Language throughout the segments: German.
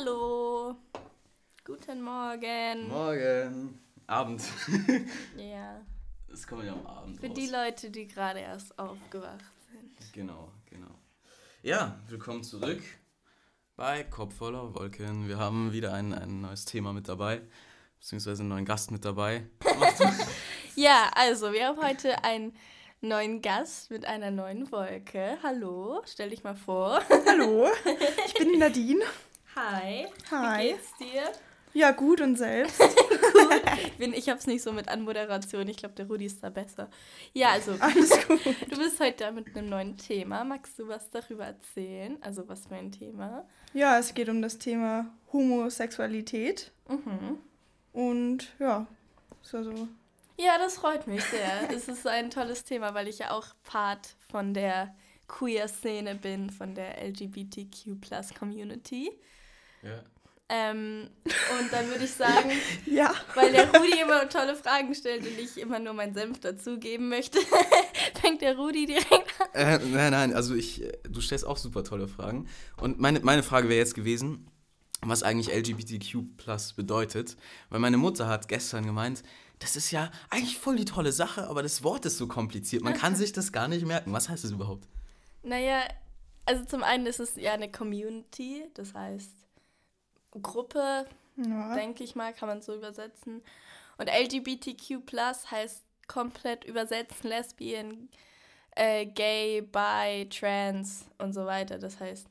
Hallo. Guten Morgen. Morgen. Abend. Ja. Das kommt ja am Abend Für raus. die Leute, die gerade erst aufgewacht sind. Genau, genau. Ja, willkommen zurück bei Kopf voller Wolken. Wir haben wieder ein, ein neues Thema mit dabei, beziehungsweise einen neuen Gast mit dabei. Ja, also wir haben heute einen neuen Gast mit einer neuen Wolke. Hallo, stell dich mal vor. Hallo, ich bin die Nadine. Hi. Hi. Wie geht's dir? Ja, gut und selbst. Ich, bin, ich hab's nicht so mit Anmoderation. Ich glaube, der Rudi ist da besser. Ja, also Alles gut. du bist heute da mit einem neuen Thema. Magst du was darüber erzählen? Also was für ein Thema? Ja, es geht um das Thema Homosexualität. Mhm. Und ja, so, so. Ja, das freut mich sehr. es ist ein tolles Thema, weil ich ja auch Part von der Queer-Szene bin, von der LGBTQ-Plus-Community. Ja. Ähm, und dann würde ich sagen, Ja, weil der Rudi immer tolle Fragen stellt und ich immer nur meinen Senf dazugeben möchte, fängt der Rudi direkt an. Äh, nein, nein, also ich, äh, du stellst auch super tolle Fragen. Und meine, meine Frage wäre jetzt gewesen, was eigentlich LGBTQ Plus bedeutet. Weil meine Mutter hat gestern gemeint, das ist ja eigentlich voll die tolle Sache, aber das Wort ist so kompliziert. Man kann sich das gar nicht merken. Was heißt das überhaupt? Naja, also zum einen ist es ja eine Community, das heißt Gruppe, ja. denke ich mal, kann man so übersetzen. Und LGBTQ heißt komplett übersetzen Lesbian, äh, gay, bi, trans und so weiter. Das heißt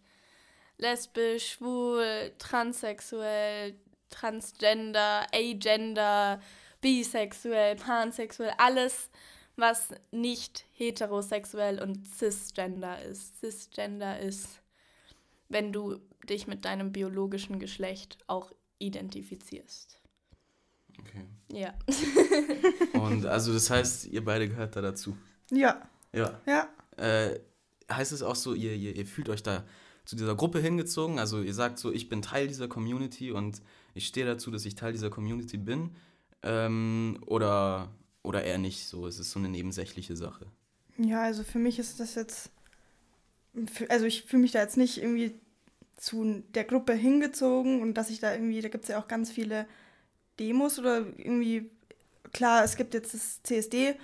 lesbisch, schwul, transsexuell, transgender, agender, bisexuell, pansexuell, alles, was nicht heterosexuell und cisgender ist. Cisgender ist, wenn du dich mit deinem biologischen Geschlecht auch identifizierst. Okay. Ja. Und also das heißt, ihr beide gehört da dazu. Ja, Ja. ja. Äh, heißt es auch so, ihr, ihr, ihr fühlt euch da zu dieser Gruppe hingezogen? Also ihr sagt so, ich bin Teil dieser Community und ich stehe dazu, dass ich Teil dieser Community bin? Ähm, oder, oder eher nicht so? Es ist so eine nebensächliche Sache. Ja, also für mich ist das jetzt. Also ich fühle mich da jetzt nicht irgendwie zu der Gruppe hingezogen und dass ich da irgendwie, da gibt es ja auch ganz viele Demos oder irgendwie, klar, es gibt jetzt das CSD,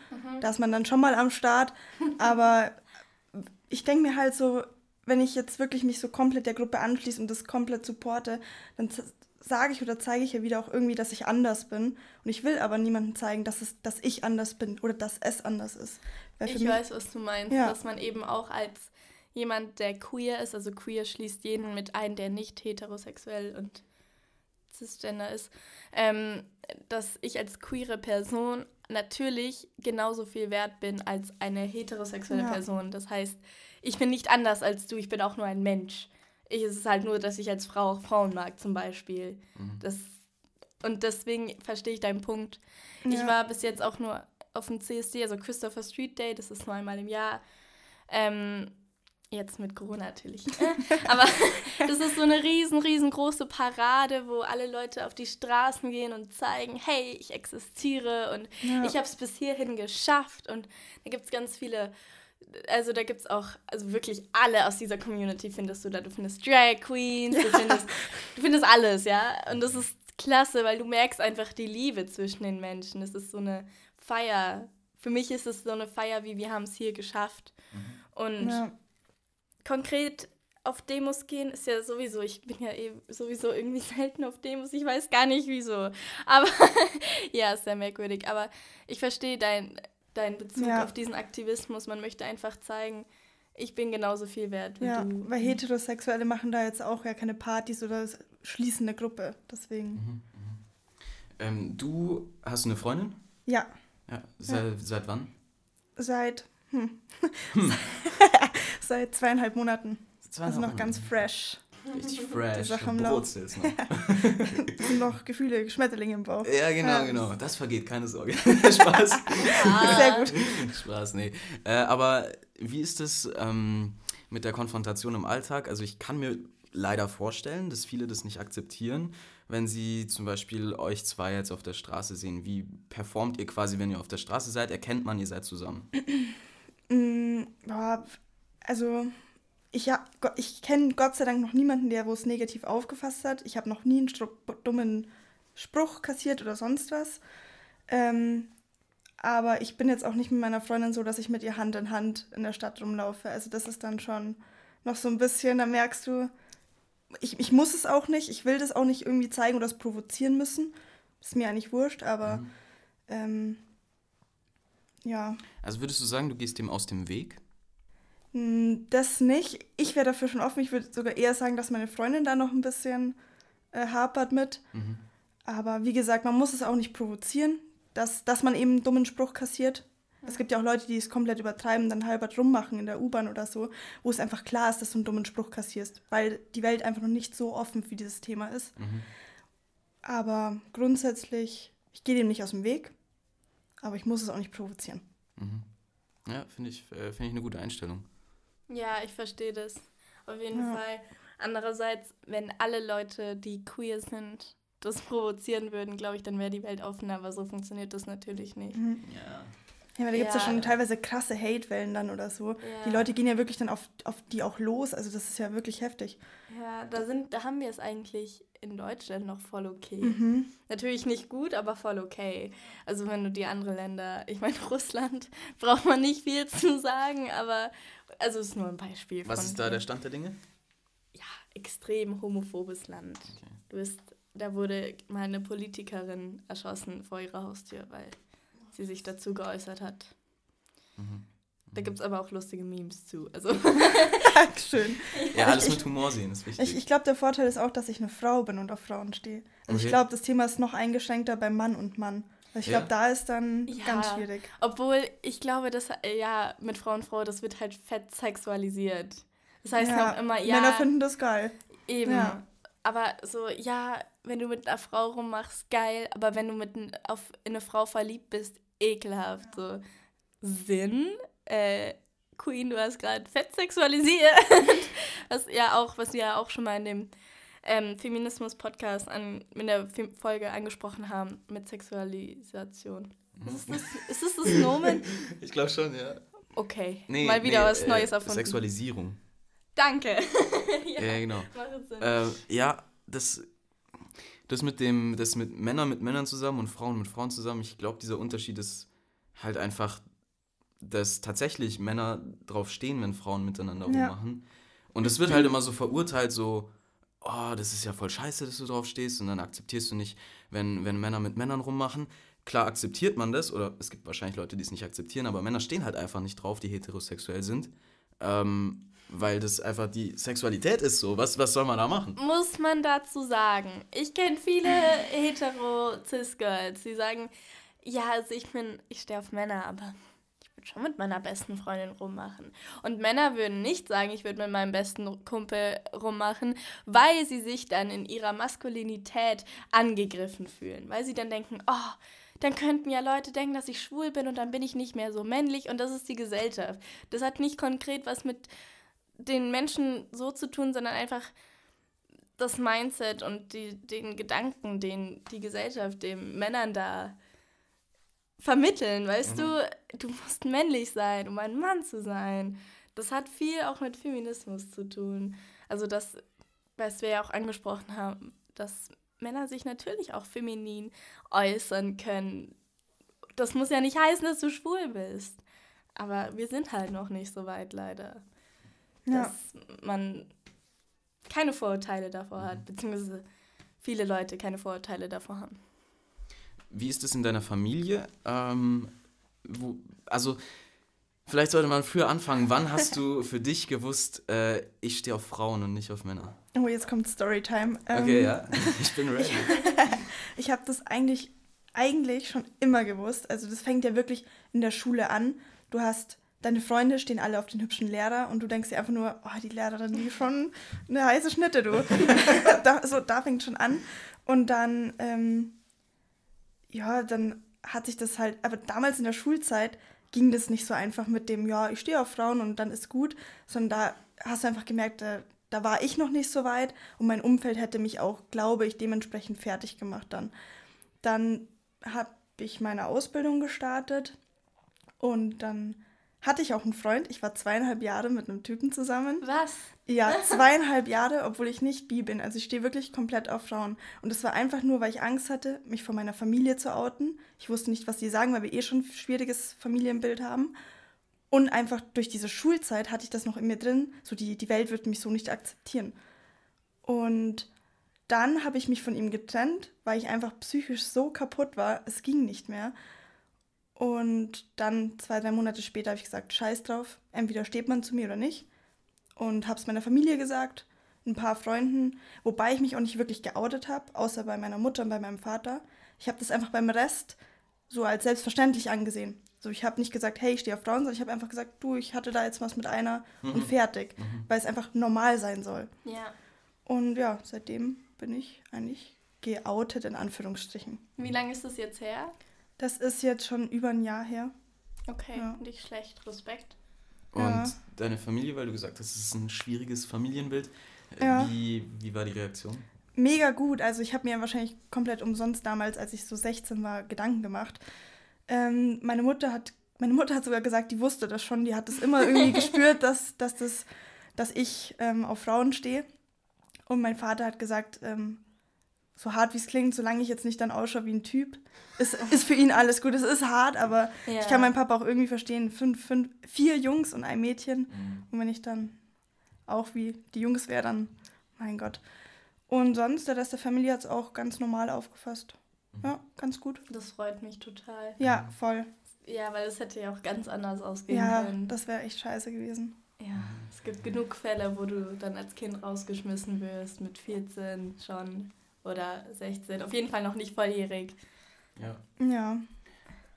da ist man dann schon mal am Start, aber ich denke mir halt so, wenn ich jetzt wirklich mich so komplett der Gruppe anschließe und das komplett supporte, dann sage ich oder zeige ich ja wieder auch irgendwie, dass ich anders bin. Und ich will aber niemandem zeigen, dass, es, dass ich anders bin oder dass es anders ist. Ich weiß, was du meinst, Ja. dass man eben auch als jemand, der queer ist, also queer schließt jeden mit ein, der nicht heterosexuell und cisgender ist, ähm, dass ich als queere Person natürlich genauso viel wert bin als eine heterosexuelle Ja. Person. Das heißt, ich bin nicht anders als du, ich bin auch nur ein Mensch. Ich, es ist halt nur, dass ich als Frau auch Frauen mag, zum Beispiel. Das, und deswegen verstehe ich deinen Punkt. Ich Ja. war bis jetzt auch nur auf dem CSD, also Christopher Street Day, das ist nur einmal im Jahr. Ähm, jetzt mit Corona natürlich. Aber das ist so eine riesen, riesengroße Parade, wo alle Leute auf die Straßen gehen und zeigen, hey, ich existiere und Ja. ich habe es bis hierhin geschafft. Und da gibt es ganz viele, also da gibt es auch, also wirklich alle aus dieser Community findest du da. Du findest Drag Queens, du, findest, du findest alles, ja. Und das ist klasse, weil du merkst einfach die Liebe zwischen den Menschen. Es ist so eine Feier. Für mich ist es so eine Feier, wie wir haben es hier geschafft. Und Ja. Konkret auf Demos gehen ist ja sowieso, ich bin ja eh sowieso irgendwie selten auf Demos, ich weiß gar nicht wieso. Aber ja, ist sehr merkwürdig. Aber ich verstehe deinen dein Bezug Ja. auf diesen Aktivismus. Man möchte einfach zeigen, ich bin genauso viel wert wie Ja, du. weil Heterosexuelle machen da jetzt auch ja keine Partys oder schließen eine Gruppe. Deswegen. Ähm, du hast eine Freundin? Ja, Ja. Seit, seit wann? seit. Hm. seit zweieinhalb Monaten. Also noch ganz fresh. Richtig fresh. Sache du am Lauf. noch. Es sind noch Gefühle, Schmetterlinge im Bauch. Ja, genau, Ja. genau. Das vergeht, keine Sorge. Spaß. Sehr gut. Spaß, nee. Äh, aber wie ist es ähm, mit der Konfrontation im Alltag? Also ich kann mir leider vorstellen, dass viele das nicht akzeptieren, wenn sie zum Beispiel euch zwei jetzt auf der Straße sehen. Wie performt ihr quasi, wenn ihr auf der Straße seid? Erkennt man, ihr seid zusammen? Mm, boah, also ich, ich kenne Gott sei Dank noch niemanden, der wo es negativ aufgefasst hat. Ich habe noch nie einen Stru dummen Spruch kassiert oder sonst was. Ähm, aber ich bin jetzt auch nicht mit meiner Freundin so, dass ich mit ihr Hand in Hand in der Stadt rumlaufe. Also das ist dann schon noch so ein bisschen, da merkst du, ich, ich muss es auch nicht, ich will das auch nicht irgendwie zeigen oder es provozieren müssen. Ist mir eigentlich wurscht, aber mhm. ähm, ja. Also würdest du sagen, du gehst dem aus dem Weg? Hm, das nicht. Ich wäre dafür schon offen. Ich würde sogar eher sagen, dass meine Freundin da noch ein bisschen äh, hapert mit. Mhm. Aber wie gesagt, man muss es auch nicht provozieren, dass, dass man eben einen dummen Spruch kassiert. Ja. Es gibt ja auch Leute, die es komplett übertreiben, dann halbert rummachen in der U-Bahn oder so, wo es einfach klar ist, dass du einen dummen Spruch kassierst, weil die Welt einfach noch nicht so offen für dieses Thema ist. Mhm. Aber grundsätzlich, ich gehe dem nicht aus dem Weg, aber ich muss es auch nicht provozieren. Mhm. Ja, finde ich, äh, find ich eine gute Einstellung. Ja, ich verstehe das. Auf jeden ja. Fall. Andererseits, wenn alle Leute, die queer sind, das provozieren würden, glaube ich, dann wäre die Welt offener, aber so funktioniert das natürlich nicht. Mhm. Ja. Ja, weil da gibt es ja. ja. schon teilweise krasse Hate-Wellen dann oder so. Ja. Die Leute gehen ja wirklich dann auf, auf die auch los. Also das ist ja wirklich heftig. Ja, da sind, da haben wir es eigentlich in Deutschland noch voll okay. Mhm. Natürlich nicht gut, aber voll okay. Also wenn du die anderen Länder, ich meine Russland, braucht man nicht viel zu sagen, aber also ist nur ein Beispiel. Was ist da der Stand der Dinge? Ja, extrem homophobes Land. Okay. Du bist, da wurde mal eine Politikerin erschossen vor ihrer Haustür, weil sie sich dazu geäußert hat. Mhm. Da gibt es aber auch lustige Memes zu. Also. Dankeschön. Ja, alles mit Humor sehen ist wichtig. Ich, ich glaube, der Vorteil ist auch, dass ich eine Frau bin und auf Frauen stehe. Also okay. ich glaube, das Thema ist noch eingeschränkter beim Mann und Mann. Ich glaube, ja. da ist dann ja, ganz schwierig. Obwohl, ich glaube, dass, ja, mit Frau und Frau, das wird halt fett sexualisiert. Das heißt ja, auch immer, ja. Männer finden das geil. Eben. Ja. Aber so, ja, wenn du mit einer Frau rummachst, geil. Aber wenn du mit auf, in eine Frau verliebt bist, ekelhaft. So, Sinn? Äh, Queen, du hast gerade fett sexualisiert. was ja auch, was wir ja auch schon mal in dem ähm, Feminismus-Podcast an, in der Folge angesprochen haben mit Sexualisation. Mhm. Ist, das, ist das das Nomen? Ich glaube schon, ja. Okay, nee, mal wieder nee, was Neues äh, erfunden. Sexualisierung. Danke. ja, ja, genau. Äh, ja, das, das mit dem, das mit Männern mit Männern zusammen und Frauen mit Frauen zusammen, ich glaube, dieser Unterschied ist halt einfach, dass tatsächlich Männer drauf stehen, wenn Frauen miteinander ja. rummachen. Und es wird halt immer so verurteilt, so, oh, das ist ja voll scheiße, dass du drauf stehst und dann akzeptierst du nicht, wenn, wenn Männer mit Männern rummachen. Klar akzeptiert man das, oder es gibt wahrscheinlich Leute, die es nicht akzeptieren, aber Männer stehen halt einfach nicht drauf, die heterosexuell sind. Ähm, weil das einfach die Sexualität ist so. Was, was soll man da machen? Muss man dazu sagen. Ich kenne viele hetero-cis-Girls, die sagen, ja, also ich bin, ich stehe auf Männer, aber schon mit meiner besten Freundin rummachen. Und Männer würden nicht sagen, ich würde mit meinem besten Kumpel rummachen, weil sie sich dann in ihrer Maskulinität angegriffen fühlen. Weil sie dann denken, oh, dann könnten ja Leute denken, dass ich schwul bin und dann bin ich nicht mehr so männlich und das ist die Gesellschaft. Das hat nicht konkret was mit den Menschen so zu tun, sondern einfach das Mindset und die, den Gedanken, den die Gesellschaft den Männern da vermitteln, weißt mhm. du? Du musst männlich sein, um ein Mann zu sein. Das hat viel auch mit Feminismus zu tun. Also das, was wir ja auch angesprochen haben, dass Männer sich natürlich auch feminin äußern können. Das muss ja nicht heißen, dass du schwul bist. Aber wir sind halt noch nicht so weit, leider. Ja. Dass man keine Vorurteile davor hat, beziehungsweise viele Leute keine Vorurteile davor haben. Wie ist es in deiner Familie? Ähm, wo, also, vielleicht sollte man früher anfangen. Wann hast du für dich gewusst, äh, ich stehe auf Frauen und nicht auf Männer? Oh, jetzt kommt Storytime. Ähm, okay, ja, ich bin ready. ich habe das eigentlich, eigentlich schon immer gewusst. Also, das fängt ja wirklich in der Schule an. Du hast deine Freunde stehen alle auf den hübschen Lehrer und du denkst dir einfach nur, oh, die Lehrerin, die schon eine heiße Schnitte, du. da, so, da fängt schon an. Und dann ähm, ja, dann hat sich das halt, aber damals in der Schulzeit ging das nicht so einfach mit dem, ja, ich stehe auf Frauen und dann ist gut, sondern da hast du einfach gemerkt, da, da war ich noch nicht so weit und mein Umfeld hätte mich auch, glaube ich, dementsprechend fertig gemacht dann. Dann habe ich meine Ausbildung gestartet und dann hatte ich auch einen Freund. Ich war zweieinhalb Jahre mit einem Typen zusammen. Was? Ja, zweieinhalb Jahre, obwohl ich nicht bi bin. Also ich stehe wirklich komplett auf Frauen. Und das war einfach nur, weil ich Angst hatte, mich von meiner Familie zu outen. Ich wusste nicht, was die sagen, weil wir eh schon ein schwieriges Familienbild haben. Und einfach durch diese Schulzeit hatte ich das noch in mir drin, so die, die Welt wird mich so nicht akzeptieren. Und dann habe ich mich von ihm getrennt, weil ich einfach psychisch so kaputt war, es ging nicht mehr. Und dann zwei, drei Monate später habe ich gesagt, scheiß drauf, entweder steht man zu mir oder nicht. Und habe es meiner Familie gesagt, ein paar Freunden, wobei ich mich auch nicht wirklich geoutet habe, außer bei meiner Mutter und bei meinem Vater. Ich habe das einfach beim Rest so als selbstverständlich angesehen. So, ich habe nicht gesagt, hey, ich stehe auf Frauen, sondern ich habe einfach gesagt, du, ich hatte da jetzt was mit einer Mhm. und fertig, weil es einfach normal sein soll. Ja. Und ja, seitdem bin ich eigentlich geoutet in Anführungsstrichen. Wie lange ist das jetzt her? Das ist jetzt schon über ein Jahr her. Okay, Ja. nicht schlecht. Respekt. Und Ja. deine Familie, weil du gesagt hast, es ist ein schwieriges Familienbild. Äh, Ja. Wie, wie war die Reaktion? Mega gut. Also ich habe mir wahrscheinlich komplett umsonst damals, als ich so 16 war, Gedanken gemacht. Ähm, meine Mutter hat, meine Mutter hat sogar gesagt, die wusste das schon. Die hat es immer irgendwie gespürt, dass, dass, das, dass ich ähm, auf Frauen stehe. Und mein Vater hat gesagt, ähm, so hart wie es klingt, solange ich jetzt nicht dann ausschaue wie ein Typ, ist, ist für ihn alles gut. Es ist hart, aber Ja. ich kann meinen Papa auch irgendwie verstehen. Fünf, fünf, vier Jungs und ein Mädchen. Und wenn ich dann auch wie die Jungs wäre, dann, mein Gott. Und sonst, der Rest der Familie hat es auch ganz normal aufgefasst. Ja, ganz gut. Das freut mich total. Ja, voll. Ja, weil es hätte ja auch ganz anders ausgehen Ja, können. das wäre echt scheiße gewesen. Ja, es gibt genug Fälle, wo du dann als Kind rausgeschmissen wirst, mit 14 schon oder 16. Auf jeden Fall noch nicht volljährig. Ja. Ja.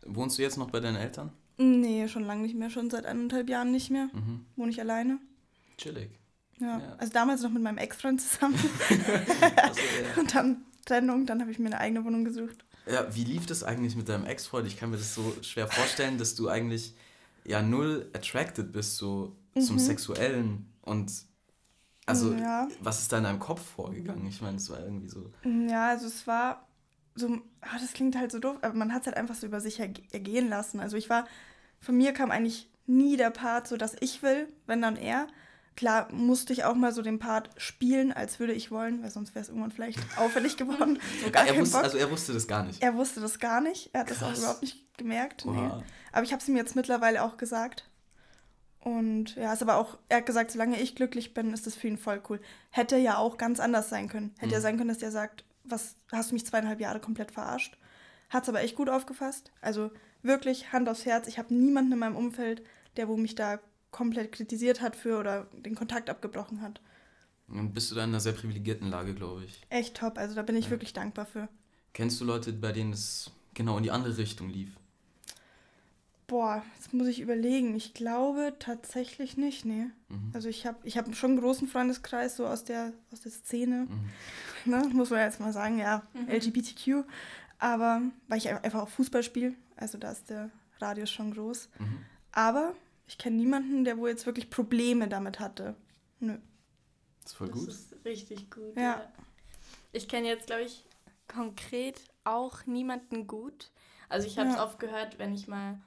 Wohnst du jetzt noch bei deinen Eltern? Nee, schon lange nicht mehr. Schon seit eineinhalb Jahren nicht mehr. Mhm. Wohne ich alleine. Chillig. Ja. Ja. Also damals noch mit meinem Ex-Freund zusammen. Also, ja. Und dann Trennung. Dann habe ich mir eine eigene Wohnung gesucht. Ja, wie lief das eigentlich mit deinem Ex-Freund? Ich kann mir das so schwer vorstellen, dass du eigentlich ja null attracted bist so zum Mhm. Sexuellen und also Ja. was ist da in deinem Kopf vorgegangen? Ich meine, das war irgendwie so. Ja, also es war so, ah, das klingt halt so doof, aber man hat es halt einfach so über sich erge- ergehen lassen. Also ich war, von mir kam eigentlich nie der Part so, dass ich will, wenn dann er. Klar musste ich auch mal so den Part spielen, als würde ich wollen, weil sonst wäre es irgendwann vielleicht auffällig geworden. So gar er wusste, Bock. also er wusste das gar nicht. er wusste das gar nicht. Er hat das auch Krass. überhaupt nicht gemerkt. Nee. Aber ich habe es ihm jetzt mittlerweile auch gesagt. Und ja, ist aber auch, er hat gesagt, solange ich glücklich bin, ist das für ihn voll cool. Hätte ja auch ganz anders sein können. Hätte ja Mhm. sein können, dass der sagt, was, hast du mich zweieinhalb Jahre komplett verarscht? Hat es aber echt gut aufgefasst. Also wirklich Hand aufs Herz. Ich habe niemanden in meinem Umfeld, der wo mich da komplett kritisiert hat für oder den Kontakt abgebrochen hat. Dann bist du da in einer sehr privilegierten Lage, glaube ich. Echt top. Also da bin ich Ja. wirklich dankbar für. Kennst du Leute, bei denen es genau in die andere Richtung lief? Boah, jetzt muss ich überlegen. Ich glaube tatsächlich nicht, nee. Mhm. Also ich habe ich hab schon einen großen Freundeskreis so aus der, aus der Szene. Mhm. ne, muss man jetzt mal sagen, ja, Mhm. LGBTQ. Aber weil ich einfach auch Fußball spiele, also da ist der Radius schon groß. Mhm. Aber ich kenne niemanden, der wo jetzt wirklich Probleme damit hatte. Nö. Das ist voll das gut. ist richtig gut. Ja. Ja. Ich kenne jetzt, glaube ich, konkret auch niemanden gut. Also ich habe es Ja. oft gehört, wenn ich mal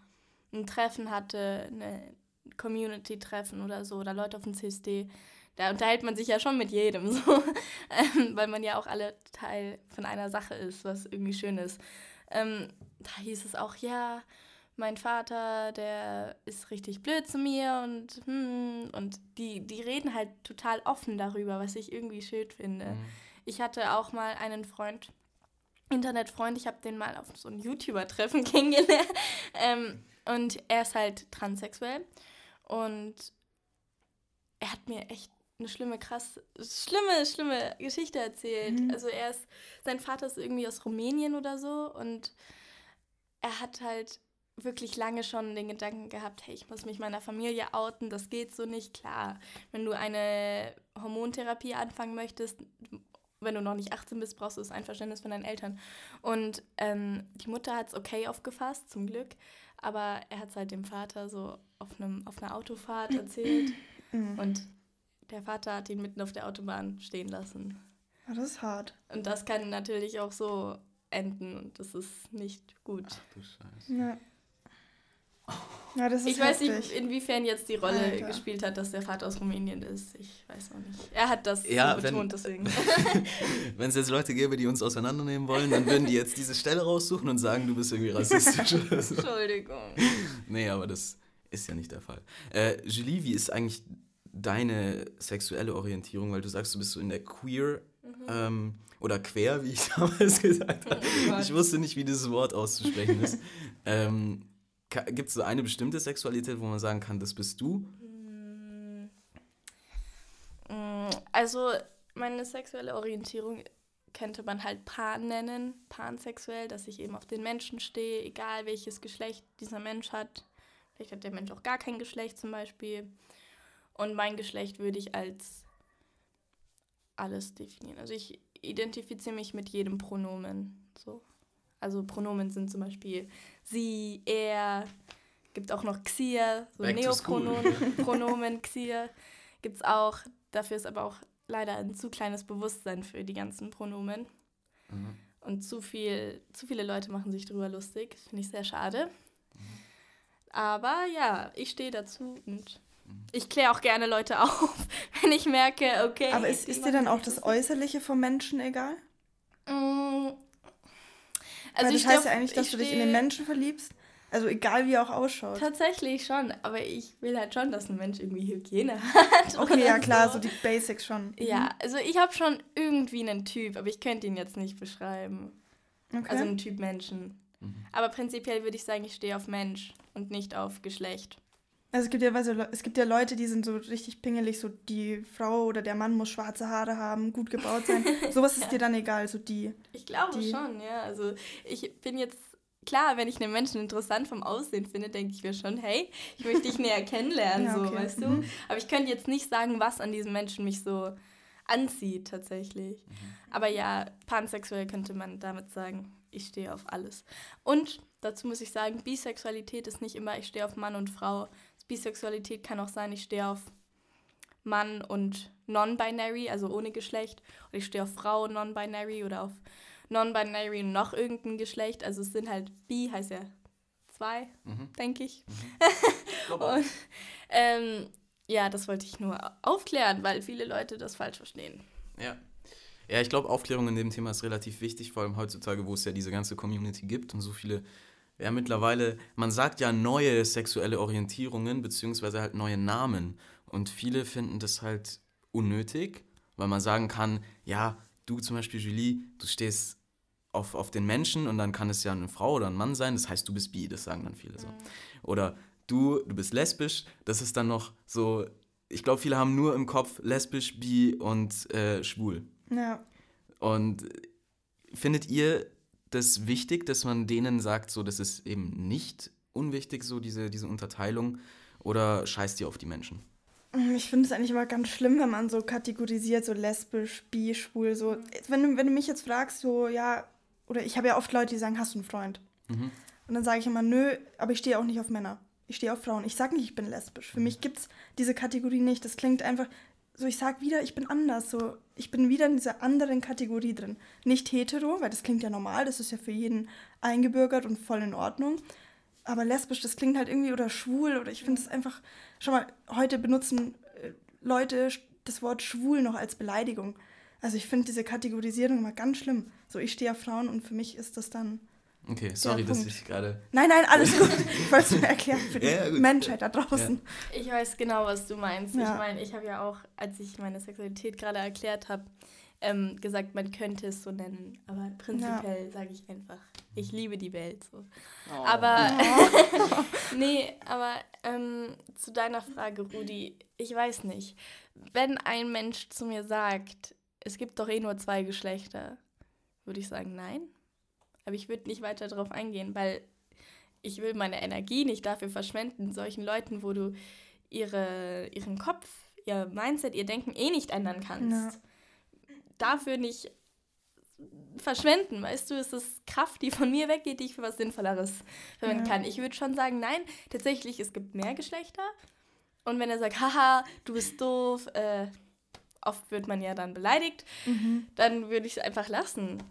ein Treffen hatte, eine Community-Treffen oder so, oder Leute auf dem CSD. Da unterhält man sich ja schon mit jedem, so, ähm, weil man ja auch alle Teil von einer Sache ist, was irgendwie schön ist. Ähm, da hieß es auch, ja, mein Vater, der ist richtig blöd zu mir und hm, und die, die reden halt total offen darüber, was ich irgendwie schön finde. Mhm. Ich hatte auch mal einen Freund, Internetfreund, ich habe den mal auf so einem YouTuber-Treffen kennengelernt. Ähm, und er ist halt transsexuell. Und er hat mir echt eine schlimme, krass, schlimme, schlimme Geschichte erzählt. Mhm. Also er ist, sein Vater ist irgendwie aus Rumänien oder so und er hat halt wirklich lange schon den Gedanken gehabt, hey, ich muss mich meiner Familie outen, das geht so nicht, klar. Wenn du eine Hormontherapie anfangen möchtest, wenn du noch nicht 18 bist, brauchst du das Einverständnis von deinen Eltern. Und ähm, die Mutter hat es okay aufgefasst, zum Glück, aber er hat es halt dem Vater so auf, einem, auf einer Autofahrt erzählt Mhm. und der Vater hat ihn mitten auf der Autobahn stehen lassen. Ah, das ist hart. Und das kann natürlich auch so enden und das ist nicht gut. Ach du Scheiße. Ja. Ja, das ist Ich heftig. weiß nicht, inwiefern jetzt die Rolle Alter. gespielt hat, dass der Vater aus Rumänien ist. Ich weiß auch nicht. Er hat das ja, so betont, deswegen. wenn es jetzt Leute gäbe, die uns auseinandernehmen wollen, dann würden die jetzt diese Stelle raussuchen und sagen, du bist irgendwie rassistisch. oder so. Entschuldigung. Nee, aber das ist ja nicht der Fall. Äh, Julie, wie ist eigentlich deine sexuelle Orientierung? Weil du sagst, du bist so in der queer mhm. ähm, oder quer, wie ich damals gesagt habe. Oh ich wusste nicht, wie dieses Wort auszusprechen ist. ähm, Gibt es so eine bestimmte Sexualität, wo man sagen kann, das bist du? Mm. Mm, also meine sexuelle Orientierung könnte man halt Pan nennen, pansexuell, dass ich eben auf den Menschen stehe, egal welches Geschlecht dieser Mensch hat. Vielleicht hat der Mensch auch gar kein Geschlecht zum Beispiel. Und mein Geschlecht würde ich als alles definieren. Also ich identifiziere mich mit jedem Pronomen. So. Also Pronomen sind zum Beispiel sie, er, gibt auch noch Xier, so Neopronomen, Pronomen Xier gibt es auch. Dafür ist aber auch leider ein zu kleines Bewusstsein für die ganzen Pronomen. Mhm. Und zu, viel, zu viele Leute machen sich darüber lustig. Finde ich sehr schade. Mhm. Aber ja, ich stehe dazu und mhm. ich kläre auch gerne Leute auf, wenn ich merke, okay. Aber ist, ist dir dann auch das Äußerliche vom Menschen egal? Also Weil das heißt ja eigentlich, dass du dich in den Menschen verliebst. Also egal wie er auch ausschaut. Tatsächlich schon, aber ich will halt schon, dass ein Mensch irgendwie Hygiene hat. Okay, ja klar, so. so. die Basics schon. Ja, mhm. also ich habe schon irgendwie einen Typ, aber ich könnte ihn jetzt nicht beschreiben. Okay. Also einen Typ Menschen. Mhm. Aber prinzipiell würde ich sagen, ich stehe auf Mensch und nicht auf Geschlecht. Also es gibt ja, also, es gibt ja Leute, die sind so richtig pingelig, so die Frau oder der Mann muss schwarze Haare haben, gut gebaut sein. Sowas ist ja. dir dann egal, so die. Ich glaube die, schon, ja. Also ich bin jetzt, klar, wenn ich einen Menschen interessant vom Aussehen finde, denke ich mir schon, hey, ich möchte dich näher kennenlernen, ja, okay. so, weißt du? Mhm. Aber ich könnte jetzt nicht sagen, was an diesem Menschen mich so anzieht, tatsächlich. Mhm. Aber ja, pansexuell könnte man damit sagen, ich stehe auf alles. Und dazu muss ich sagen, Bisexualität ist nicht immer, ich stehe auf Mann und Frau, Bisexualität kann auch sein, ich stehe auf Mann und Non-Binary, also ohne Geschlecht. Oder ich stehe auf Frau Non-Binary oder auf Non-Binary und noch irgendein Geschlecht. Also es sind halt Bi, heißt ja zwei, mhm. denke ich. Mhm. und, ähm, ja, das wollte ich nur aufklären, weil viele Leute das falsch verstehen. Ja. Ja, ich glaube, Aufklärung in dem Thema ist relativ wichtig, vor allem heutzutage, wo es ja diese ganze Community gibt und so viele ja mittlerweile, man sagt ja neue sexuelle Orientierungen, beziehungsweise halt neue Namen. Und viele finden das halt unnötig, weil man sagen kann, ja, du zum Beispiel, Julie, du stehst auf, auf den Menschen und dann kann es ja eine Frau oder ein Mann sein, das heißt, du bist bi, das sagen dann viele so. Mhm. Oder du, du bist lesbisch, das ist dann noch so, ich glaube, viele haben nur im Kopf lesbisch, bi und äh, schwul. Ja. Und findet ihr, das wichtig, dass man denen sagt, so, das ist eben nicht unwichtig, so diese, diese Unterteilung? Oder scheißt ihr auf die Menschen? Ich finde es eigentlich immer ganz schlimm, wenn man so kategorisiert, so lesbisch, bi, schwul, so. Wenn du, wenn du mich jetzt fragst, so, ja, oder ich habe ja oft Leute, die sagen, hast du einen Freund? Mhm. Und dann sage ich immer, nö, aber ich stehe auch nicht auf Männer. Ich stehe auf Frauen. Ich sage nicht, ich bin lesbisch. Für mhm. mich gibt es diese Kategorie nicht. Das klingt einfach, so ich sag wieder, ich bin anders, so ich bin wieder in dieser anderen Kategorie drin. Nicht hetero, weil das klingt ja normal, das ist ja für jeden eingebürgert und voll in Ordnung. Aber lesbisch, das klingt halt irgendwie oder schwul oder ich finde es einfach, schau mal, heute benutzen äh, Leute das Wort schwul noch als Beleidigung. Also ich finde diese Kategorisierung immer ganz schlimm. So ich stehe auf Frauen und für mich ist das dann Okay, sorry, dass ich gerade. Nein, nein, alles gut. Ich wollte es nur erklären für die ja, Menschheit da draußen. Ja. Ich weiß genau, was du meinst. Ja. Ich meine, ich habe ja auch, als ich meine Sexualität gerade erklärt habe, ähm, gesagt, man könnte es so nennen. Aber prinzipiell sage ich einfach, ich liebe die Welt so. Oh. Aber oh. nee, aber ähm, zu deiner Frage, Rudi, ich weiß nicht. Wenn ein Mensch zu mir sagt, es gibt doch eh nur zwei Geschlechter, würde ich sagen, nein. Aber ich würde nicht weiter darauf eingehen, weil ich will meine Energie nicht dafür verschwenden, solchen Leuten, wo du ihre, ihren Kopf, ihr Mindset, ihr Denken eh nicht ändern kannst. Ja. Dafür nicht verschwenden, weißt du, es ist Kraft, die von mir weggeht, die ich für was Sinnvolleres verwenden ja. kann. Ich würde schon sagen, nein, tatsächlich, es gibt mehr Geschlechter. Und wenn er sagt, haha, du bist doof, äh, oft wird man ja dann beleidigt, mhm. dann würde ich es einfach lassen.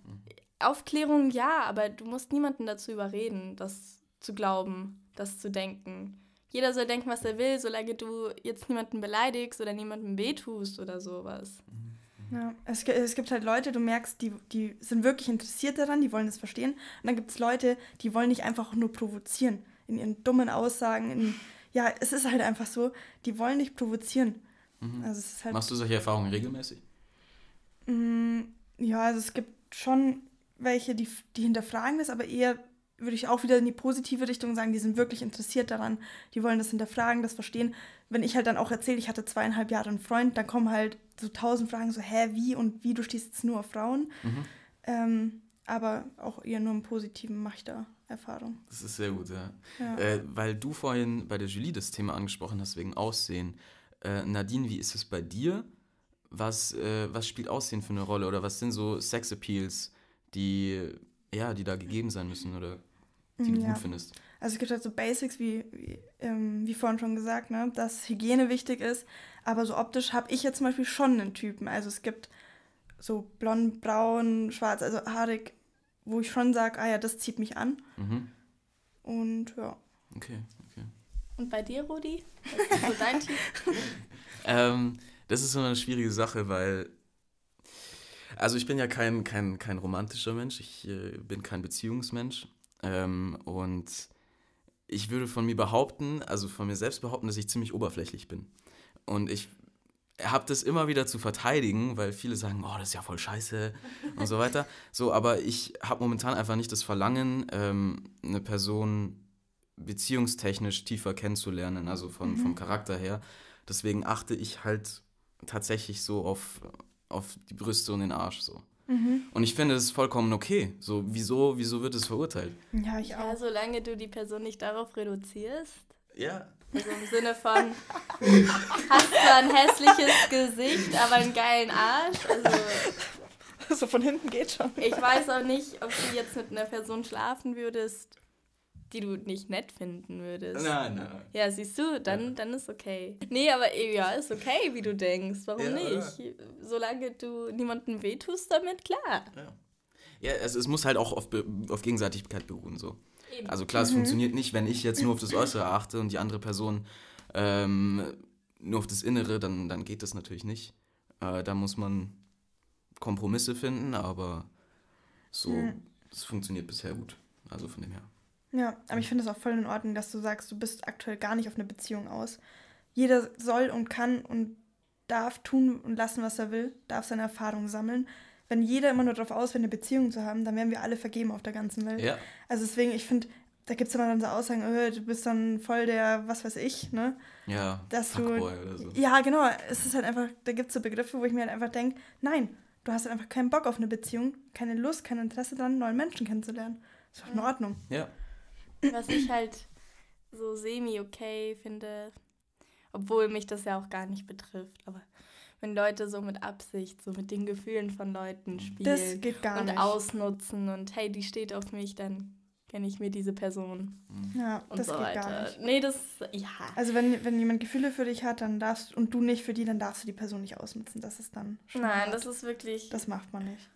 Mhm. Aufklärung ja, aber du musst niemanden dazu überreden, das zu glauben, das zu denken. jeder soll denken, was er will, solange du jetzt niemanden beleidigst oder niemandem wehtust oder sowas. Ja, es, es gibt halt Leute, du merkst, die, die sind wirklich interessiert daran, die wollen es verstehen. Und dann gibt es Leute, die wollen dich einfach nur provozieren. In ihren dummen Aussagen. In, ja, es ist halt einfach so, die wollen dich provozieren. Also es ist halt. Machst du solche Erfahrungen regelmäßig? Mm, Ja, also es gibt schon welche, die, die hinterfragen das, aber eher würde ich auch wieder in die positive Richtung sagen, die sind wirklich interessiert daran, die wollen das hinterfragen, das verstehen. Wenn ich halt dann auch erzähle, ich hatte zweieinhalb Jahre einen Freund, dann kommen halt so tausend Fragen, so, hä, wie und wie, du stehst jetzt nur auf Frauen. Mhm. Ähm, aber auch eher nur im Positiven mache ich da Erfahrung. Das ist sehr gut, ja. Ja. Äh, weil du vorhin bei der Julie das Thema angesprochen hast, wegen Aussehen. Äh, Nadine, wie ist es bei dir? Was, äh, was spielt Aussehen für eine Rolle? Oder was sind so Sexappeals, die, ja, die da gegeben sein müssen oder die du Ja. gut findest? Also es gibt halt so Basics, wie, wie, ähm, wie vorhin schon gesagt, ne, dass Hygiene wichtig ist. Aber so optisch habe ich jetzt zum Beispiel schon einen Typen. Also es gibt so blond, braun, schwarz, also haarig, wo ich schon sage, ah ja, das zieht mich an. Mhm. Und ja. Okay, okay. Und bei dir, Rudi? Was ist so dein Typ? Ähm, das ist so eine schwierige Sache, weil. Also, ich bin ja kein, kein, kein romantischer Mensch, ich äh, bin kein Beziehungsmensch. Ähm, und ich würde von mir behaupten, also von mir selbst behaupten, dass ich ziemlich oberflächlich bin. Und ich habe das immer wieder zu verteidigen, weil viele sagen, oh, das ist ja voll scheiße und so weiter. So, aber ich habe momentan einfach nicht das Verlangen, ähm, eine Person beziehungstechnisch tiefer kennenzulernen, also von, vom Charakter her. Deswegen achte ich halt tatsächlich so auf, auf die Brüste und den Arsch so. Und ich finde, das ist vollkommen okay. So, wieso, wieso wird es verurteilt? Ja, ich Ja, auch. solange du die Person nicht darauf reduzierst. Ja. Also im Sinne von, hast zwar ein hässliches Gesicht, aber einen geilen Arsch. Also so von hinten geht schon. ich weiß auch nicht, ob du jetzt mit einer Person schlafen würdest, die du nicht nett finden würdest. Nein, nein. Ja, siehst du, dann, dann ist okay. Nee, aber eh, ja, ist okay, wie du denkst. Warum Ja, nicht? Solange du niemandem wehtust damit, klar. Ja, ja es, es muss halt auch auf, auf Gegenseitigkeit beruhen. So. Eben. Also klar, es funktioniert nicht, wenn ich jetzt nur auf das Äußere achte und die andere Person ähm, nur auf das Innere, dann, dann geht das natürlich nicht. Äh, da muss man Kompromisse finden, aber so, es funktioniert bisher gut. Also von dem her. Ja, aber ich finde es auch voll in Ordnung, dass du sagst, du bist aktuell gar nicht auf eine Beziehung aus. Jeder soll und kann und darf tun und lassen, was er will, darf seine Erfahrungen sammeln. Wenn jeder immer nur darauf aus wäre, eine Beziehung zu haben, dann wären wir alle vergeben auf der ganzen Welt. Ja. Also deswegen, ich finde, da gibt es immer dann so Aussagen, äh, du bist dann voll der, was weiß ich, ne? Ja, Dass du- oder so. Ja, genau. Es ist halt einfach, da gibt es so Begriffe, wo ich mir halt einfach denke, nein, du hast halt einfach keinen Bock auf eine Beziehung, keine Lust, kein Interesse daran, neuen Menschen kennenzulernen. Ist doch in Ordnung. Ja. Was ich halt so semi-okay finde, obwohl mich das ja auch gar nicht betrifft, aber wenn Leute so mit Absicht, so mit den Gefühlen von Leuten spielen und nicht. ausnutzen und hey, die steht auf mich, dann kenne ich mir diese Person Ja, und das so geht weiter. gar nicht. Nee, das, ja. Also wenn, wenn jemand Gefühle für dich hat, dann darfst und du nicht für die, dann darfst du die Person nicht ausnutzen. Das ist dann schon Nein, hart. das ist wirklich das macht man nicht.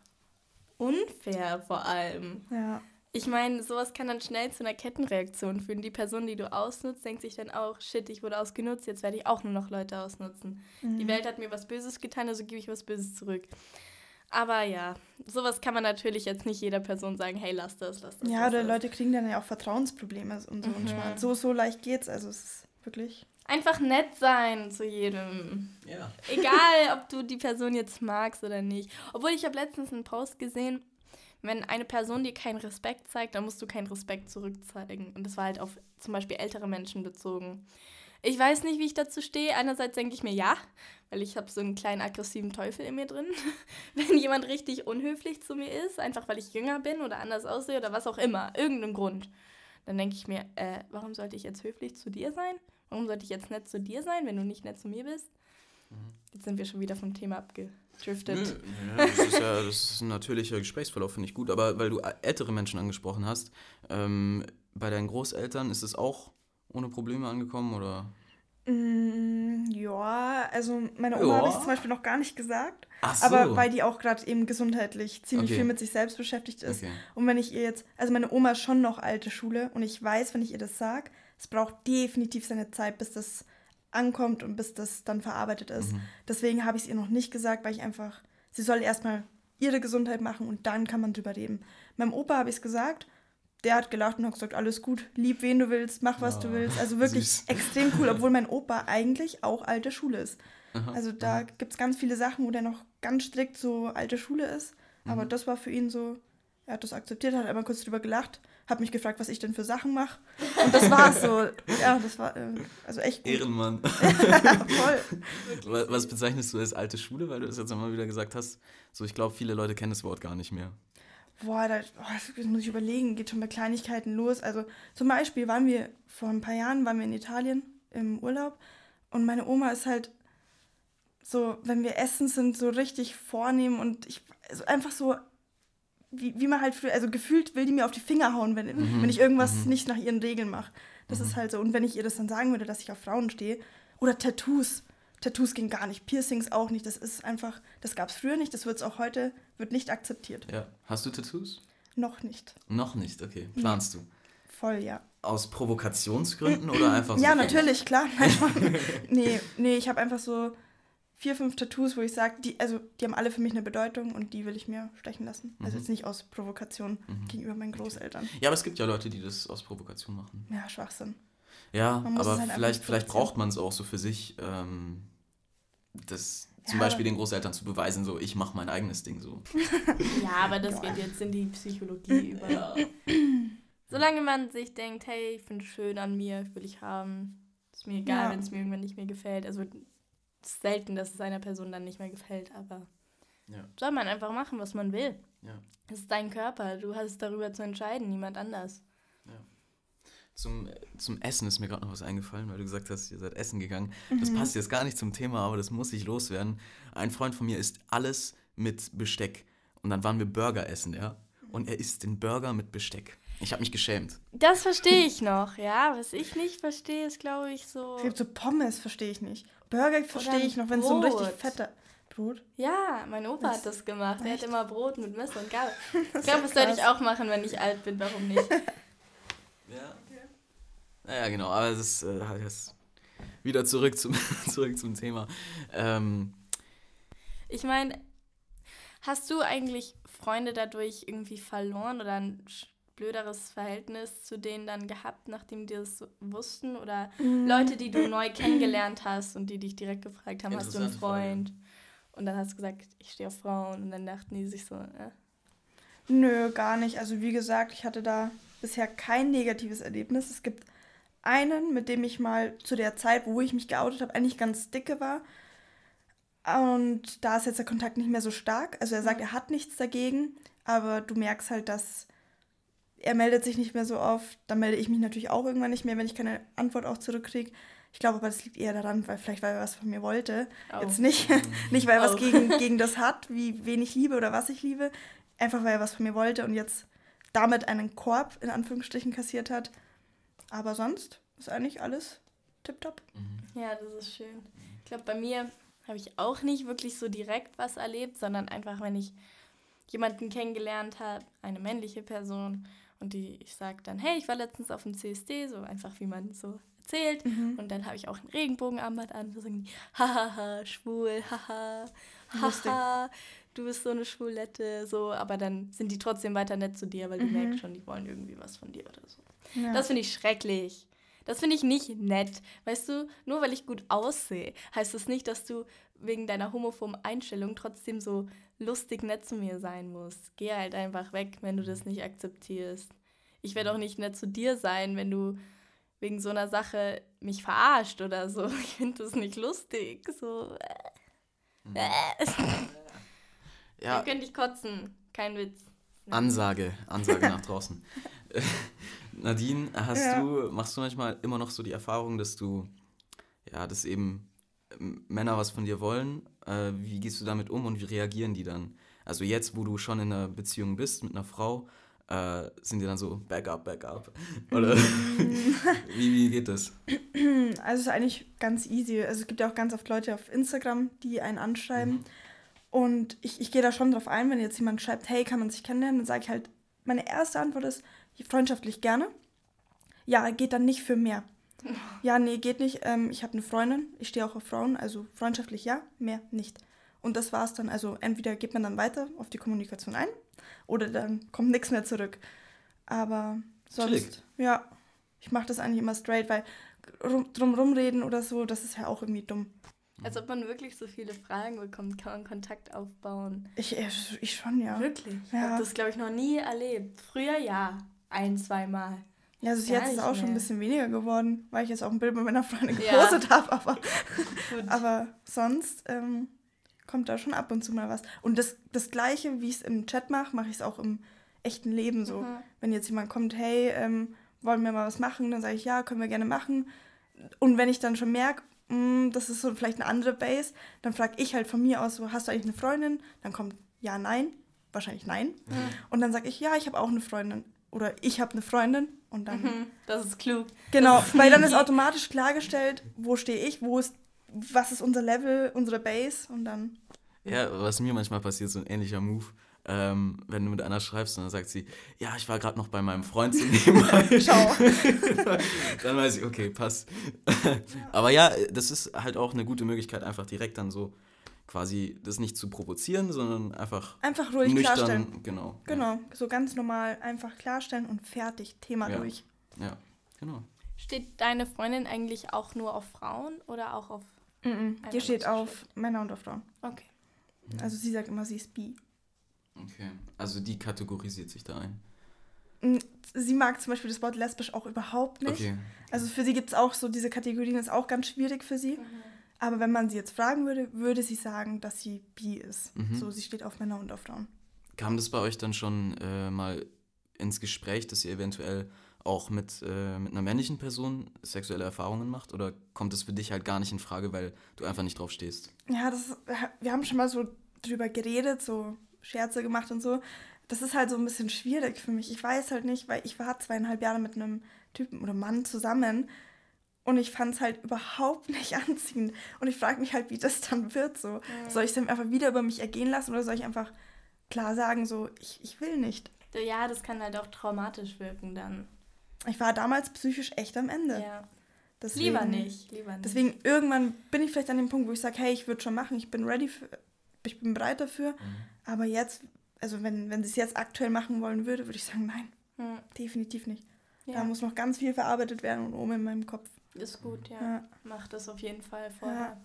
unfair vor allem. Ja. Ich meine, sowas kann dann schnell zu einer Kettenreaktion führen. Die Person, die du ausnutzt, denkt sich dann auch, shit, ich wurde ausgenutzt, jetzt werde ich auch nur noch Leute ausnutzen. Mhm. Die Welt hat mir was Böses getan, also gebe ich was Böses zurück. Aber ja, sowas kann man natürlich jetzt nicht jeder Person sagen, hey, lass das, lass das. Ja, lass oder das. Leute kriegen dann ja auch Vertrauensprobleme und so. Und Mhm. Schmarrn. so, so leicht geht's. Also es ist wirklich. Einfach nett sein zu jedem. Ja. Egal, ob du die Person jetzt magst oder nicht. Obwohl ich habe letztens einen Post gesehen, wenn eine Person dir keinen Respekt zeigt, dann musst du keinen Respekt zurückzeigen. Und das war halt auf zum Beispiel ältere Menschen bezogen. Ich weiß nicht, wie ich dazu stehe. Einerseits denke ich mir ja, weil ich habe so einen kleinen aggressiven Teufel in mir drin. wenn jemand richtig unhöflich zu mir ist, einfach weil ich jünger bin oder anders aussehe oder was auch immer, irgendein Grund, dann denke ich mir, äh, warum sollte ich jetzt höflich zu dir sein? Warum sollte ich jetzt nett zu dir sein, wenn du nicht nett zu mir bist? Jetzt sind wir schon wieder vom Thema abgedriftet. Nö, ja, das ist ja das ist ein natürlicher Gesprächsverlauf, finde ich gut. Aber weil du ältere Menschen angesprochen hast, ähm, bei deinen Großeltern ist es auch ohne Probleme angekommen oder? Mm, ja, also meine Oma Ja. habe ich zum Beispiel noch gar nicht gesagt. Ach so. Aber weil die auch gerade eben gesundheitlich ziemlich Okay. viel mit sich selbst beschäftigt ist. Okay. Und wenn ich ihr jetzt, also meine Oma ist schon noch alte Schule und ich weiß, wenn ich ihr das sag, es braucht definitiv seine Zeit, bis das ankommt und bis das dann verarbeitet ist. Mhm. Deswegen habe ich es ihr noch nicht gesagt, weil ich einfach, sie soll erstmal ihre Gesundheit machen und dann kann man drüber reden. Meinem Opa habe ich es gesagt, der hat gelacht und hat gesagt, alles gut, lieb wen du willst, mach was du Oh, willst. Also wirklich süß. extrem cool, obwohl mein Opa eigentlich auch alte Schule ist. Aha, Also da aha. gibt es ganz viele Sachen, wo der noch ganz strikt so alte Schule ist. Aber Mhm. das war für ihn so, er hat das akzeptiert, hat einmal kurz drüber gelacht, hat mich gefragt, was ich denn für Sachen mache. Und das war so. Ja, das war äh, also echt gut. Ehrenmann. Voll. Wa- Was bezeichnest du als alte Schule, weil du das jetzt immer wieder gesagt hast? So, ich glaube, viele Leute kennen das Wort gar nicht mehr. Boah, da boah, das muss ich überlegen, geht schon bei Kleinigkeiten los. Also zum Beispiel waren wir vor ein paar Jahren, waren wir in Italien im Urlaub und meine Oma ist halt so, wenn wir essen sind, so richtig vornehm und ich, also einfach so, wie, wie man halt früher, also gefühlt will die mir auf die Finger hauen, wenn, Mhm, wenn ich irgendwas mhm. nicht nach ihren Regeln mache. Das Mhm. ist halt so. Und wenn ich ihr das dann sagen würde, dass ich auf Frauen stehe, oder Tattoos. Tattoos gehen gar nicht, Piercings auch nicht. Das ist einfach, das gab es früher nicht, das wird es auch heute, wird nicht akzeptiert. Ja. Hast du Tattoos? Noch nicht. Noch nicht, okay. Planst du? Voll, ja. Aus Provokationsgründen oder einfach so? Ja, natürlich, klar. Nee, nee, ich habe einfach so vier, fünf Tattoos, wo ich sage, die, also die haben alle für mich eine Bedeutung und die will ich mir stechen lassen. Also Mhm. jetzt nicht aus Provokation Mhm. gegenüber meinen Großeltern. Ja, aber es gibt ja Leute, die das aus Provokation machen. Ja, Schwachsinn. Ja, aber halt vielleicht, vielleicht braucht man es auch so für sich, ähm, das zum Ja. Beispiel den Großeltern zu beweisen, so ich mache mein eigenes Ding so. Ja, aber das geht jetzt in die Psychologie über. Solange man sich denkt, hey, ich finde es schön an mir, will ich haben. Ist mir egal, Ja. wenn es mir irgendwann nicht mehr gefällt. Also selten, dass es einer Person dann nicht mehr gefällt, aber Ja. soll man einfach machen, was man will. Ja. Es ist dein Körper, du hast darüber zu entscheiden, niemand anders. Zum, zum Essen ist mir gerade noch was eingefallen, weil du gesagt hast, ihr seid essen gegangen. Das Mhm. passt jetzt gar nicht zum Thema, aber das muss ich loswerden. Ein Freund von mir isst alles mit Besteck. Und dann waren wir Burger essen, ja. Und er isst den Burger mit Besteck. Ich habe mich geschämt. Das verstehe ich noch, ja. Was ich nicht verstehe, ist, glaube ich, so. Es gibt so Pommes, verstehe ich nicht. Burger verstehe ich noch, wenn es so ein Brot. richtig fetter Brot. Ja, mein Opa Das- hat das gemacht. Er hat echt? immer Brot mit Messer und Gabel. Das Ich glaube, das sollte ich auch machen, wenn ich alt bin. Warum nicht? Ja. Naja, genau, aber das ist äh, halt jetzt wieder zurück zum, zurück zum Thema. Ähm, Ich meine, hast du eigentlich Freunde dadurch irgendwie verloren oder ein sch- blöderes Verhältnis zu denen dann gehabt, nachdem die das wussten? Oder Mhm. Leute, die du neu kennengelernt hast und die dich direkt gefragt haben, hast du einen Interessante Frage. Freund? Und dann hast du gesagt, ich stehe auf Frauen. Und dann dachten die sich so, äh, Nö, gar nicht. Also wie gesagt, ich hatte da bisher kein negatives Erlebnis. Es gibt einen, mit dem ich mal zu der Zeit, wo ich mich geoutet habe, eigentlich ganz dicke war. Und da ist jetzt der Kontakt nicht mehr so stark. Also er sagt, er hat nichts dagegen, aber du merkst halt, dass er meldet sich nicht mehr so oft. Dann melde ich mich natürlich auch irgendwann nicht mehr, wenn ich keine Antwort auch zurückkriege. Ich glaube aber, das liegt eher daran, weil vielleicht weil er was von mir wollte. oh. Jetzt nicht, nicht weil er was Auch. gegen, gegen das hat, wie wen ich liebe oder was ich liebe. Einfach weil er was von mir wollte und jetzt damit einen Korb in Anführungsstrichen kassiert hat. Aber sonst ist eigentlich alles tipptopp. Ja, das ist schön. Ich glaube, bei mir habe ich auch nicht wirklich so direkt was erlebt, sondern einfach, wenn ich jemanden kennengelernt habe, eine männliche Person, und die, ich sage dann, hey, ich war letztens auf dem CSD, so einfach wie man so erzählt. Mhm. Und dann habe ich auch ein Regenbogenarmband an. Da sagen die, hahaha, schwul, haha, haha, du bist so eine Schwulette, so. Aber dann sind die trotzdem weiter nett zu dir, weil du Mhm. merkst schon, die wollen irgendwie was von dir oder so. Ja. Das finde ich schrecklich. Das finde ich nicht nett. Weißt du, nur weil ich gut aussehe, heißt das nicht, dass du wegen deiner homophoben Einstellung trotzdem so lustig nett zu mir sein musst. Geh halt einfach weg, wenn du das nicht akzeptierst. Ich werde auch nicht nett zu dir sein, wenn du wegen so einer Sache mich verarscht oder so. Ich finde das nicht lustig. So, äh, äh. ja, Dann könnte ich kotzen. Kein Witz. Ansage, Ansage nach draußen. Nadine, hast Ja. du, machst du manchmal immer noch so die Erfahrung, dass du, ja, dass eben ähm, Männer was von dir wollen? Äh, wie gehst du damit um und wie reagieren die dann? Also jetzt, wo du schon in einer Beziehung bist mit einer Frau, äh, sind die dann so back up, back up? Oder wie, wie geht das? Also es ist eigentlich ganz easy. Also es gibt ja auch ganz oft Leute auf Instagram, die einen anschreiben. Mhm. Und ich, ich gehe da schon drauf ein, wenn jetzt jemand schreibt, hey, kann man sich kennenlernen, dann sage ich halt, meine erste Antwort ist, freundschaftlich gerne. Ja, geht dann nicht für mehr. Ja, nee, geht nicht. Ähm, ich habe eine Freundin, ich stehe auch auf Frauen, also freundschaftlich ja, mehr nicht. Und das war's dann. Also entweder geht man dann weiter auf die Kommunikation ein oder dann kommt nichts mehr zurück. Aber sonst, Chillig. ja, ich mache das eigentlich immer straight, weil rum, drum rumreden oder so, das ist ja auch irgendwie dumm. Als ob man wirklich so viele Fragen bekommt, kann man Kontakt aufbauen. Ich, ich schon, ja. Wirklich? Ich Ja. habe das, glaube ich, noch nie erlebt. Früher ja, ein, zweimal. Ja, also jetzt ist es auch schon ein mehr. bisschen weniger geworden, weil ich jetzt auch ein Bild mit meiner Freundin Ja. gepostet habe, aber, aber sonst ähm, kommt da schon ab und zu mal was. Und das, das Gleiche, wie ich es im Chat mache, mache ich es auch im echten Leben so. Mhm. Wenn jetzt jemand kommt, hey, ähm, wollen wir mal was machen, dann sage ich, ja, können wir gerne machen. Und wenn ich dann schon merke, mm, das ist so vielleicht eine andere Base, dann frage ich halt von mir aus so, hast du eigentlich eine Freundin? Dann kommt ja, nein, wahrscheinlich nein. Mhm. Und dann sage ich, ja, ich habe auch eine Freundin. Oder ich habe eine Freundin. Und dann Mhm. Das ist klug. Genau, ist weil dann ist automatisch klargestellt, wo stehe ich, wo ist, was ist unser Level, unsere Base und dann. Ja, was mir manchmal passiert, so ein ähnlicher Move. Ähm, wenn du mit einer schreibst und dann sagt sie, ja, ich war gerade noch bei meinem Freund so nebenbei. Ciao. dann weiß ich, okay, passt. Aber ja, das ist halt auch eine gute Möglichkeit, einfach direkt dann so quasi das nicht zu provozieren, sondern einfach Einfach ruhig klarstellen. nüchtern, genau. Genau, so ganz normal einfach klarstellen und fertig, Thema Ja. durch. Ja, ja genau. Steht deine Freundin eigentlich auch nur auf Frauen oder auch auf. Mhm. Einmal Hier steht auf Männer und auf Frauen. Okay. Also sie sagt immer, sie ist bi. Okay, also die kategorisiert sich da ein. Mm, Sie mag zum Beispiel das Wort lesbisch auch überhaupt nicht. Okay, Also für sie gibt es auch so, diese Kategorien ist auch ganz schwierig für sie. Aber wenn man sie jetzt fragen würde, würde sie sagen, dass sie bi ist. Mhm. So, sie steht auf Männer und auf Frauen. kam das bei euch dann schon äh, mal ins Gespräch, dass ihr eventuell auch mit, äh, mit einer männlichen Person sexuelle Erfahrungen macht? Oder kommt das für dich halt gar nicht in Frage, weil du einfach nicht drauf stehst? Ja, das, wir haben schon mal so drüber geredet, so Scherze gemacht und so. Das ist halt so ein bisschen schwierig für mich. Ich weiß halt nicht, weil ich war zweieinhalb Jahre mit einem Typen oder Mann zusammen und ich fand es halt überhaupt nicht anziehend. Und ich frage mich halt, wie das dann wird. So. Soll ich es dann einfach wieder über mich ergehen lassen oder soll ich einfach klar sagen, so, ich, ich will nicht. Ja, das kann halt auch traumatisch wirken dann. Ich war damals psychisch echt am Ende. Ja. Deswegen, Lieber nicht. Lieber nicht. Deswegen irgendwann bin ich vielleicht an dem Punkt, wo ich sage, hey, ich würde schon machen, ich bin ready, für, ich bin bereit dafür. Aber jetzt, also wenn, wenn sie es jetzt aktuell machen wollen würde, würde ich sagen, nein, Hm. definitiv nicht. Ja. Da muss noch ganz viel verarbeitet werden und oben in meinem Kopf. Ist gut, ja. Ja. Mach das auf jeden Fall vorher.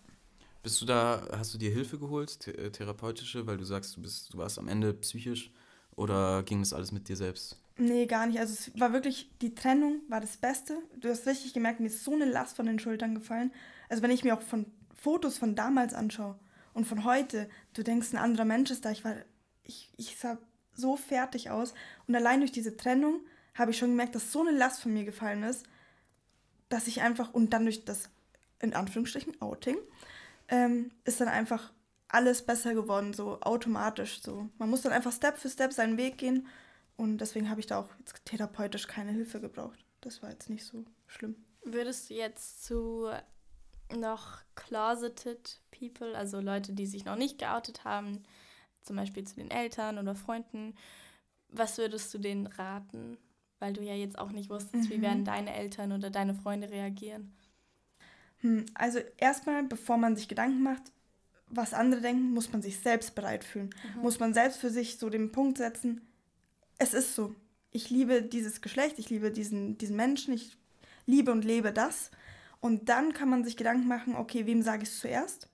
Bist du da, hast du dir Hilfe geholt, the äh, therapeutische, weil du sagst, du bist, du warst am Ende psychisch oder ging das alles mit dir selbst? Nee, gar nicht. Also es war wirklich, die Trennung war das Beste. Du hast richtig gemerkt, mir ist so eine Last von den Schultern gefallen. Also wenn ich mir auch von Fotos von damals anschaue und von heute, du denkst, ein anderer Mensch ist da. Ich war, ich, ich sah so fertig aus. Und allein durch diese Trennung habe ich schon gemerkt, dass so eine Last von mir gefallen ist, dass ich einfach, und dann durch das, in Anführungsstrichen, Outing, ähm, ist dann einfach alles besser geworden, so automatisch. So. Man muss dann einfach Step für Step seinen Weg gehen. Und deswegen habe ich da auch jetzt therapeutisch keine Hilfe gebraucht. Das war jetzt nicht so schlimm. Würdest du jetzt zu noch closeted people, also Leute, die sich noch nicht geoutet haben, zum Beispiel zu den Eltern oder Freunden, was würdest du denen raten? Weil du ja jetzt auch nicht wusstest, wie Mhm. werden deine Eltern oder deine Freunde reagieren. Hm, also erstmal, bevor man sich Gedanken macht, was andere denken, muss man sich selbst bereit fühlen. Muss man selbst für sich so den Punkt setzen, es ist so. Ich liebe dieses Geschlecht, ich liebe diesen, diesen Menschen, ich liebe und lebe das. Und dann kann man sich Gedanken machen, okay, wem sage ich es zuerst?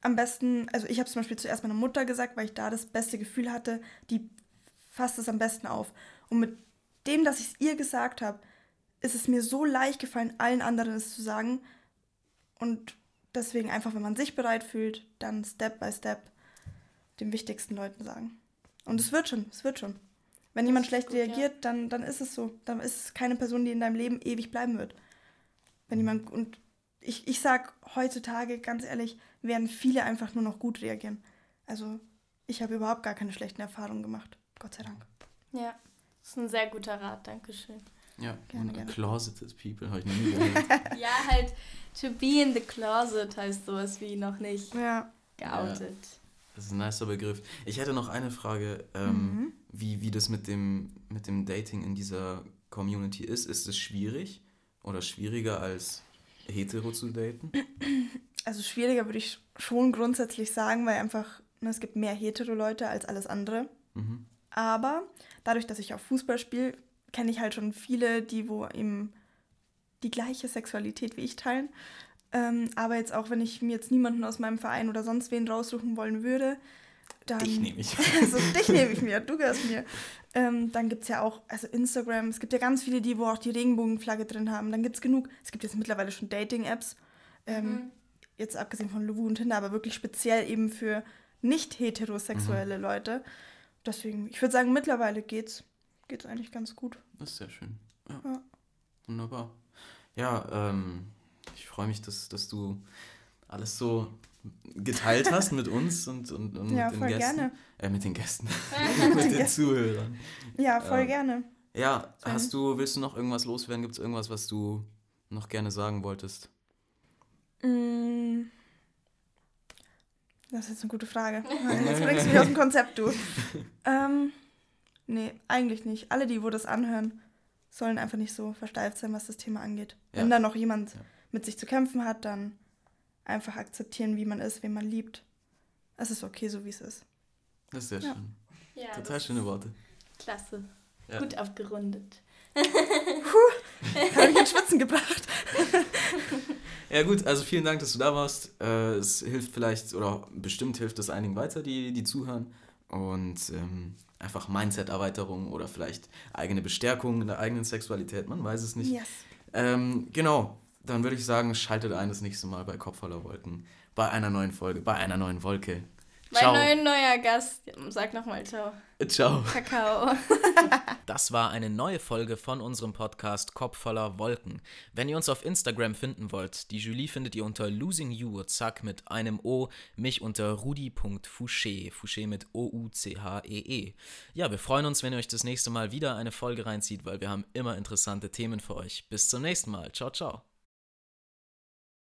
Am besten, also ich habe zum Beispiel zuerst meiner Mutter gesagt, weil ich da das beste Gefühl hatte, die fasst es am besten auf. Und mit dem, dass ich es ihr gesagt habe, ist es mir so leicht gefallen, allen anderen es zu sagen. Und deswegen einfach, wenn man sich bereit fühlt, dann Step by Step den wichtigsten Leuten sagen. Und es wird schon, es wird schon. Wenn jemand schlecht gut, ja. reagiert, dann, dann ist es so. Dann ist es keine Person, die in deinem Leben ewig bleiben wird. Wenn jemand, und ich, ich sag heutzutage, ganz ehrlich, werden viele einfach nur noch gut reagieren. Also ich habe überhaupt gar keine schlechten Erfahrungen gemacht. Gott sei Dank. Ja, das ist ein sehr guter Rat, Dankeschön. Ja, Gerne, gerne. closeted people habe ich noch nie gehört. ja, halt, to be in the closet heißt sowas wie noch nicht Ja. geoutet. Das ist ein nicer Begriff. Ich hätte noch eine Frage, ähm, Mhm. wie, wie das mit dem, mit dem Dating in dieser Community ist. Ist es schwierig? oder schwieriger als hetero zu daten? Also schwieriger würde ich schon grundsätzlich sagen, weil einfach ne, es gibt mehr hetero Leute als alles andere. Mhm. Aber dadurch, dass ich auch Fußball spiele, kenne ich halt schon viele, die wo eben die gleiche Sexualität wie ich teilen. Ähm, aber jetzt auch, wenn ich mir jetzt niemanden aus meinem Verein oder sonst wen raussuchen wollen würde, dann. Dich nehme ich. Also dich nehme ich mir, du gehörst mir. Ähm, dann gibt es ja auch, also Instagram, es gibt ja ganz viele, die wo auch die Regenbogenflagge drin haben. Dann gibt es genug, es gibt jetzt mittlerweile schon Dating-Apps. Ähm, Mhm. Jetzt abgesehen von Luwu und Tinder, aber wirklich speziell eben für nicht heterosexuelle Leute. Deswegen, ich würde sagen, mittlerweile geht's, geht's eigentlich ganz gut. Das ist sehr schön. Ja. Ja. Wunderbar. Ja, ähm, ich freue mich, dass, dass du alles so geteilt hast mit uns und, und, und Ja, mit den voll Gästen. gerne. Äh, mit den Gästen. mit den. Zuhörern. Ja, voll Ähm, gerne. Ja, Sven? hast du, willst du noch irgendwas loswerden? Gibt es irgendwas, was du noch gerne sagen wolltest? Mm. Das ist jetzt eine gute Frage. Jetzt bringst du mich aus dem Konzept, du. ähm, nee, eigentlich nicht. Alle, die wo das anhören, sollen einfach nicht so versteift sein, was das Thema angeht. Ja. Wenn da noch jemand Ja. mit sich zu kämpfen hat, dann einfach akzeptieren, wie man ist, wen man liebt. Es ist okay, so wie es ist. Das ist sehr Ja. schön. Ja, Total schöne Worte. Klasse. Ja. Gut aufgerundet. Hat mich ins Schwitzen gebracht. Ja gut, also vielen Dank, dass du da warst. Äh, es hilft vielleicht, oder bestimmt hilft es einigen weiter, die, die zuhören. Und ähm, einfach Mindset-Erweiterung oder vielleicht eigene Bestärkung in der eigenen Sexualität, man weiß es nicht. Yes. Ähm, genau, dann würde ich sagen, schaltet ein das nächste Mal bei Kopf voller Wolken. Bei einer neuen Folge, bei einer neuen Wolke. Mein Ciao. neuer, neuer Gast. Sag nochmal ciao. Ciao. Kakao. Das war eine neue Folge von unserem Podcast Kopf voller Wolken. Wenn ihr uns auf Instagram finden wollt, die Julie findet ihr unter Losing You, zack, mit einem O, mich unter rudi.fouché, Fouché mit O-U-C-H-E-E. -E. Ja, wir freuen uns, wenn ihr euch das nächste Mal wieder eine Folge reinzieht, weil wir haben immer interessante Themen für euch. Bis zum nächsten Mal. Ciao, ciao.